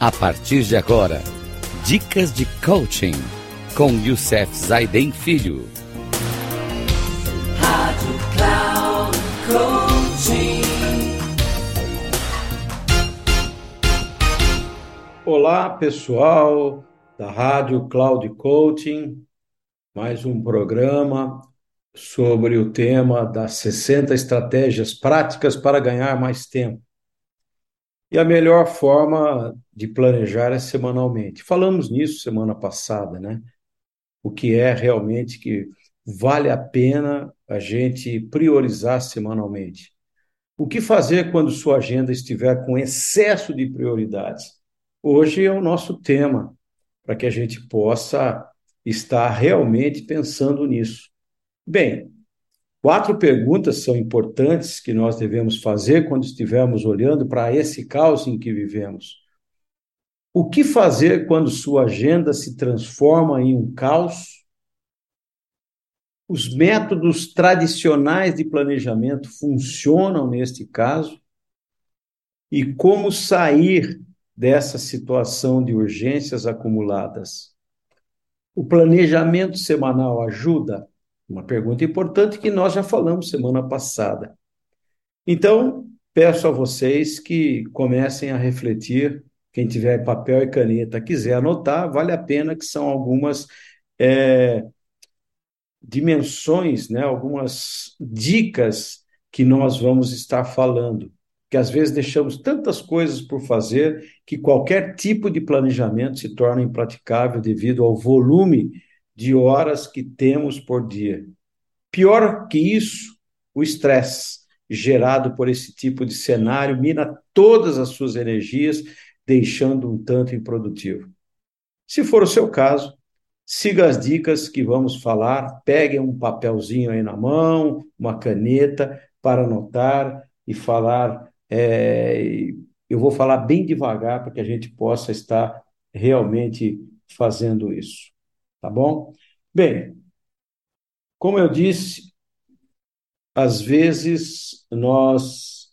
A partir de agora, dicas de coaching com Youssef Zaiden Filho. Rádio Cloud Coaching. Olá, pessoal da Rádio Cloud Coaching. Mais um programa sobre o tema das 60 estratégias práticas para ganhar mais tempo. E a melhor forma de planejar é semanalmente. Falamos nisso semana passada, né? O que é realmente que vale a pena a gente priorizar semanalmente. O que fazer quando sua agenda estiver com excesso de prioridades? Hoje é o nosso tema, para que a gente possa estar realmente pensando nisso. Bem, Quatro perguntas são importantes que nós devemos fazer quando estivermos olhando para esse caos em que vivemos. O que fazer quando sua agenda se transforma em um caos? Os métodos tradicionais de planejamento funcionam neste caso? E como sair dessa situação de urgências acumuladas? O planejamento semanal ajuda? Uma pergunta importante que nós já falamos semana passada. Então, peço a vocês que comecem a refletir. Quem tiver papel e caneta quiser anotar, vale a pena, que são algumas é, dimensões, né, algumas dicas que nós vamos estar falando. Que às vezes deixamos tantas coisas por fazer que qualquer tipo de planejamento se torna impraticável devido ao volume de horas que temos por dia. Pior que isso, o estresse gerado por esse tipo de cenário mina todas as suas energias, deixando um tanto improdutivo. Se for o seu caso, siga as dicas que vamos falar, pegue um papelzinho aí na mão, uma caneta para anotar e falar. É, eu vou falar bem devagar para que a gente possa estar realmente fazendo isso. Tá bom? Bem, como eu disse, às vezes nós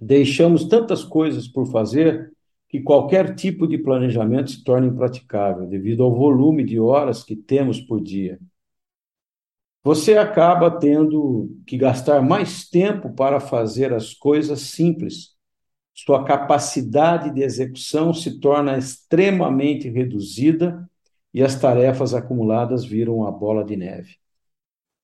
deixamos tantas coisas por fazer que qualquer tipo de planejamento se torna impraticável devido ao volume de horas que temos por dia. Você acaba tendo que gastar mais tempo para fazer as coisas simples. Sua capacidade de execução se torna extremamente reduzida e as tarefas acumuladas viram uma bola de neve.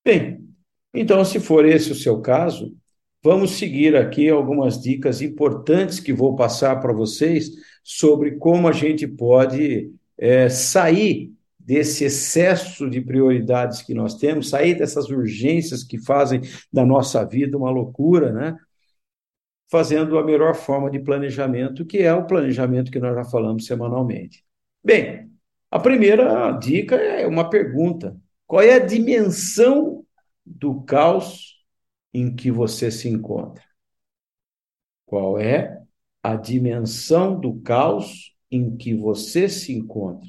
Bem, então, se for esse o seu caso, vamos seguir aqui algumas dicas importantes que vou passar para vocês sobre como a gente pode é, sair desse excesso de prioridades que nós temos, sair dessas urgências que fazem da nossa vida uma loucura, né? Fazendo a melhor forma de planejamento, que é o planejamento que nós já falamos semanalmente. Bem, a primeira dica é uma pergunta: qual é a dimensão do caos em que você se encontra? Qual é a dimensão do caos em que você se encontra?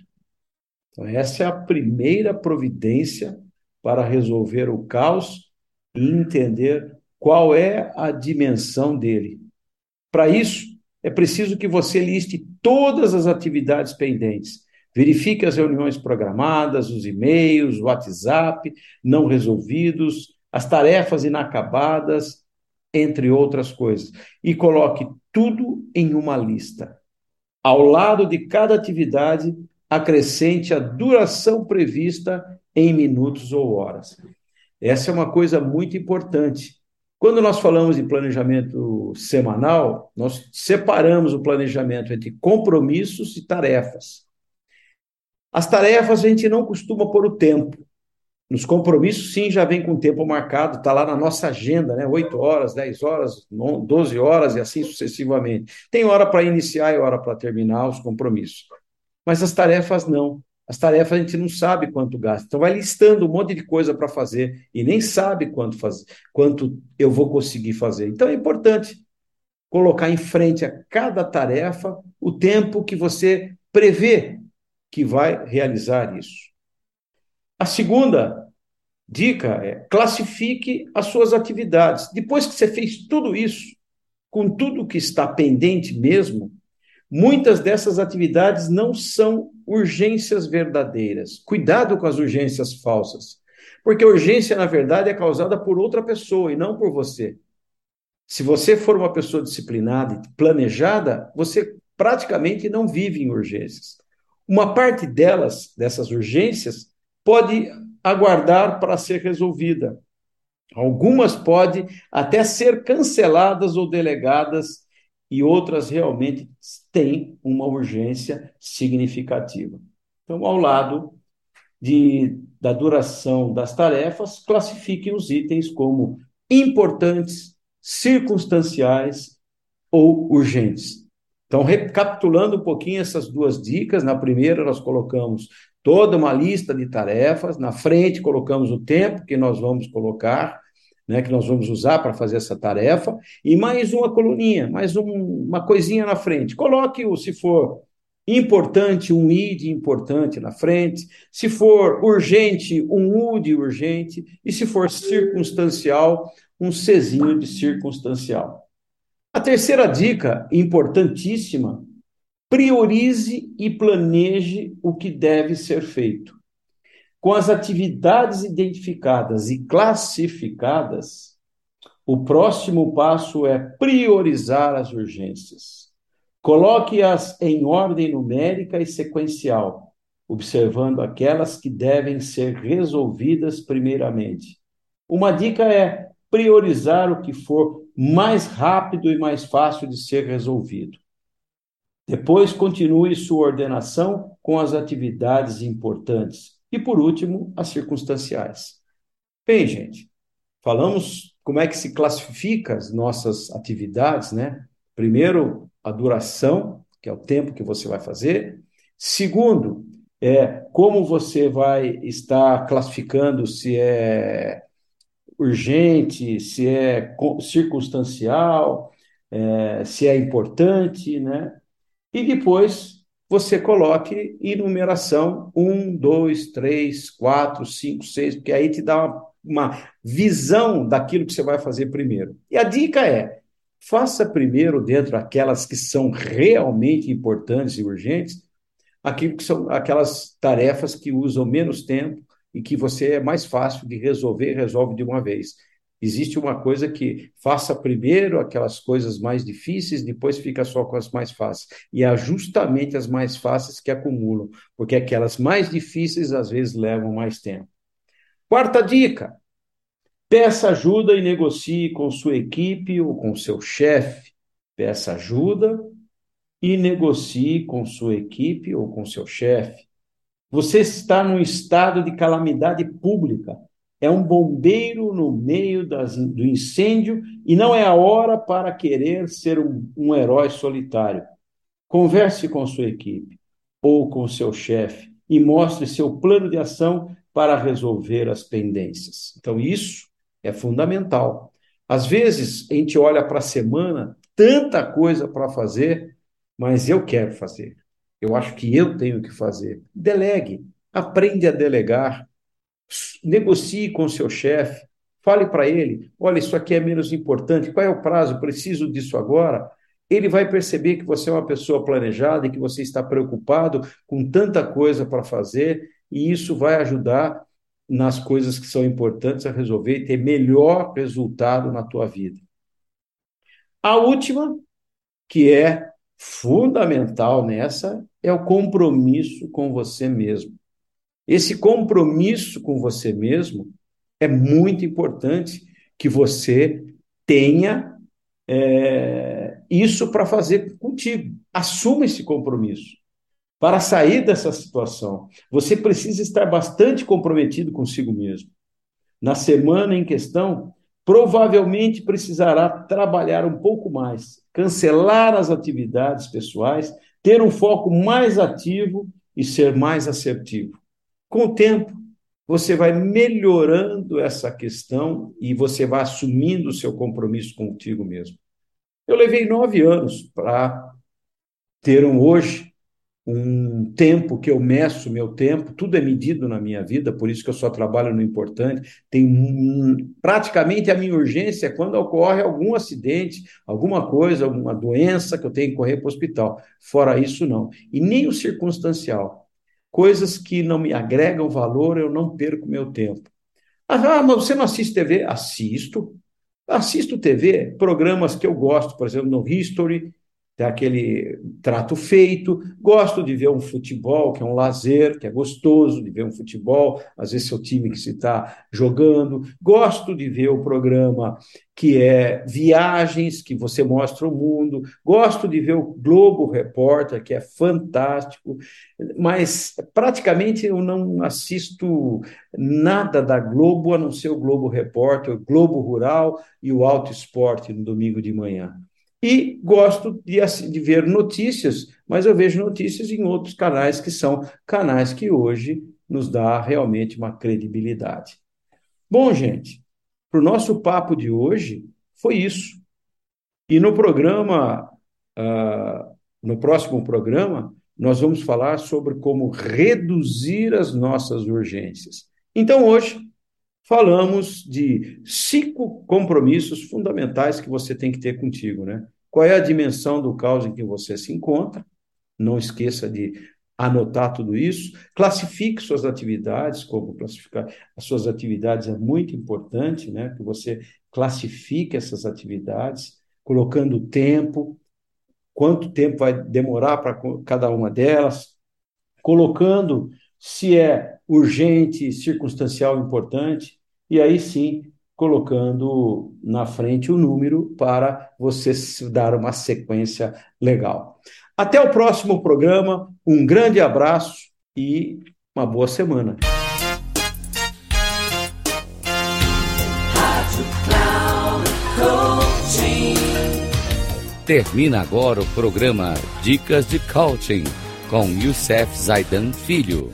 Então, essa é a primeira providência para resolver o caos e entender qual é a dimensão dele. Para isso, é preciso que você liste todas as atividades pendentes Verifique as reuniões programadas, os e-mails, o WhatsApp não resolvidos, as tarefas inacabadas, entre outras coisas. E coloque tudo em uma lista. Ao lado de cada atividade, acrescente a duração prevista em minutos ou horas. Essa é uma coisa muito importante. Quando nós falamos de planejamento semanal, nós separamos o planejamento entre compromissos e tarefas. As tarefas a gente não costuma pôr o tempo. Nos compromissos, sim, já vem com o tempo marcado, está lá na nossa agenda, né? 8 horas, 10 horas, 12 horas e assim sucessivamente. Tem hora para iniciar e hora para terminar os compromissos. Mas as tarefas não. As tarefas a gente não sabe quanto gasta. Então vai listando um monte de coisa para fazer e nem sabe quanto, faz, quanto eu vou conseguir fazer. Então é importante colocar em frente a cada tarefa o tempo que você prevê que vai realizar isso. A segunda dica é classifique as suas atividades. Depois que você fez tudo isso, com tudo que está pendente mesmo, Muitas dessas atividades não são urgências verdadeiras. Cuidado com as urgências falsas. Porque a urgência, na verdade, é causada por outra pessoa e não por você. Se você for uma pessoa disciplinada e planejada, você praticamente não vive em urgências. Uma parte delas, dessas urgências, pode aguardar para ser resolvida. Algumas podem até ser canceladas ou delegadas e outras realmente têm uma urgência significativa. Então, ao lado de, da duração das tarefas, classifiquem os itens como importantes, circunstanciais ou urgentes. Então, recapitulando um pouquinho essas duas dicas, na primeira nós colocamos toda uma lista de tarefas, na frente colocamos o tempo que nós vamos colocar, né, que nós vamos usar para fazer essa tarefa, e mais uma coluninha, mais um, uma coisinha na frente. Coloque o, se for importante, um i de importante na frente, se for urgente, um u de urgente, e se for circunstancial, um czinho de circunstancial. A terceira dica, importantíssima, priorize e planeje o que deve ser feito. Com as atividades identificadas e classificadas, o próximo passo é priorizar as urgências. Coloque-as em ordem numérica e sequencial, observando aquelas que devem ser resolvidas primeiramente. Uma dica é priorizar o que for mais rápido e mais fácil de ser resolvido. Depois, continue sua ordenação com as atividades importantes. E, por último, as circunstanciais. Bem, gente, falamos como é que se classifica as nossas atividades, né? Primeiro, a duração, que é o tempo que você vai fazer. Segundo, é como você vai estar classificando se é urgente, se é circunstancial, é, se é importante, né? E depois você coloque enumeração 1, 2, 3, 4, 5, 6, porque aí te dá uma, uma visão daquilo que você vai fazer primeiro. E a dica é: faça primeiro, dentro daquelas que são realmente importantes e urgentes, aquilo que são aquelas tarefas que usam menos tempo e que você é mais fácil de resolver, resolve de uma vez. Existe uma coisa que faça primeiro aquelas coisas mais difíceis, depois fica só com as mais fáceis. E é justamente as mais fáceis que acumulam, porque aquelas mais difíceis às vezes levam mais tempo. Quarta dica: peça ajuda e negocie com sua equipe ou com seu chefe. Peça ajuda e negocie com sua equipe ou com seu chefe. Você está num estado de calamidade pública. É um bombeiro no meio das, do incêndio e não é a hora para querer ser um, um herói solitário. Converse com sua equipe ou com seu chefe e mostre seu plano de ação para resolver as pendências. Então, isso é fundamental. Às vezes, a gente olha para a semana, tanta coisa para fazer, mas eu quero fazer. Eu acho que eu tenho que fazer. Delegue, aprende a delegar, negocie com seu chefe, fale para ele: olha, isso aqui é menos importante, qual é o prazo? Preciso disso agora. Ele vai perceber que você é uma pessoa planejada e que você está preocupado com tanta coisa para fazer, e isso vai ajudar nas coisas que são importantes a resolver e ter melhor resultado na tua vida. A última, que é fundamental nessa é o compromisso com você mesmo. Esse compromisso com você mesmo é muito importante que você tenha é, isso para fazer contigo. Assuma esse compromisso. Para sair dessa situação, você precisa estar bastante comprometido consigo mesmo. Na semana em questão, provavelmente precisará trabalhar um pouco mais, cancelar as atividades pessoais, ter um foco mais ativo e ser mais assertivo. Com o tempo, você vai melhorando essa questão e você vai assumindo o seu compromisso contigo mesmo. Eu levei nove anos para ter um hoje um tempo que eu meço meu tempo, tudo é medido na minha vida, por isso que eu só trabalho no importante. Tem praticamente a minha urgência é quando ocorre algum acidente, alguma coisa, alguma doença que eu tenho que correr para o hospital. Fora isso, não. E nem o circunstancial. Coisas que não me agregam valor, eu não perco meu tempo. Ah, mas você não assiste TV? Assisto. Assisto TV, programas que eu gosto, por exemplo, no History, aquele trato feito. Gosto de ver um futebol, que é um lazer, que é gostoso de ver um futebol, às vezes seu time que se está jogando. Gosto de ver o programa que é viagens, que você mostra o mundo. Gosto de ver o Globo Repórter, que é fantástico, mas praticamente eu não assisto nada da Globo, a não ser o Globo Repórter, o Globo Rural e o Alto Esporte no domingo de manhã. E gosto de, de ver notícias, mas eu vejo notícias em outros canais que são canais que hoje nos dá realmente uma credibilidade. Bom, gente, para o nosso papo de hoje foi isso. E no programa, uh, no próximo programa, nós vamos falar sobre como reduzir as nossas urgências. Então, hoje, falamos de cinco compromissos fundamentais que você tem que ter contigo, né? Qual é a dimensão do caos em que você se encontra? Não esqueça de anotar tudo isso. Classifique suas atividades, como classificar as suas atividades é muito importante, né? Que você classifique essas atividades, colocando tempo, quanto tempo vai demorar para cada uma delas, colocando se é urgente, circunstancial, importante, e aí sim colocando na frente o número para você dar uma sequência legal. Até o próximo programa, um grande abraço e uma boa semana. Termina agora o programa Dicas de Coaching com Youssef Zaidan Filho.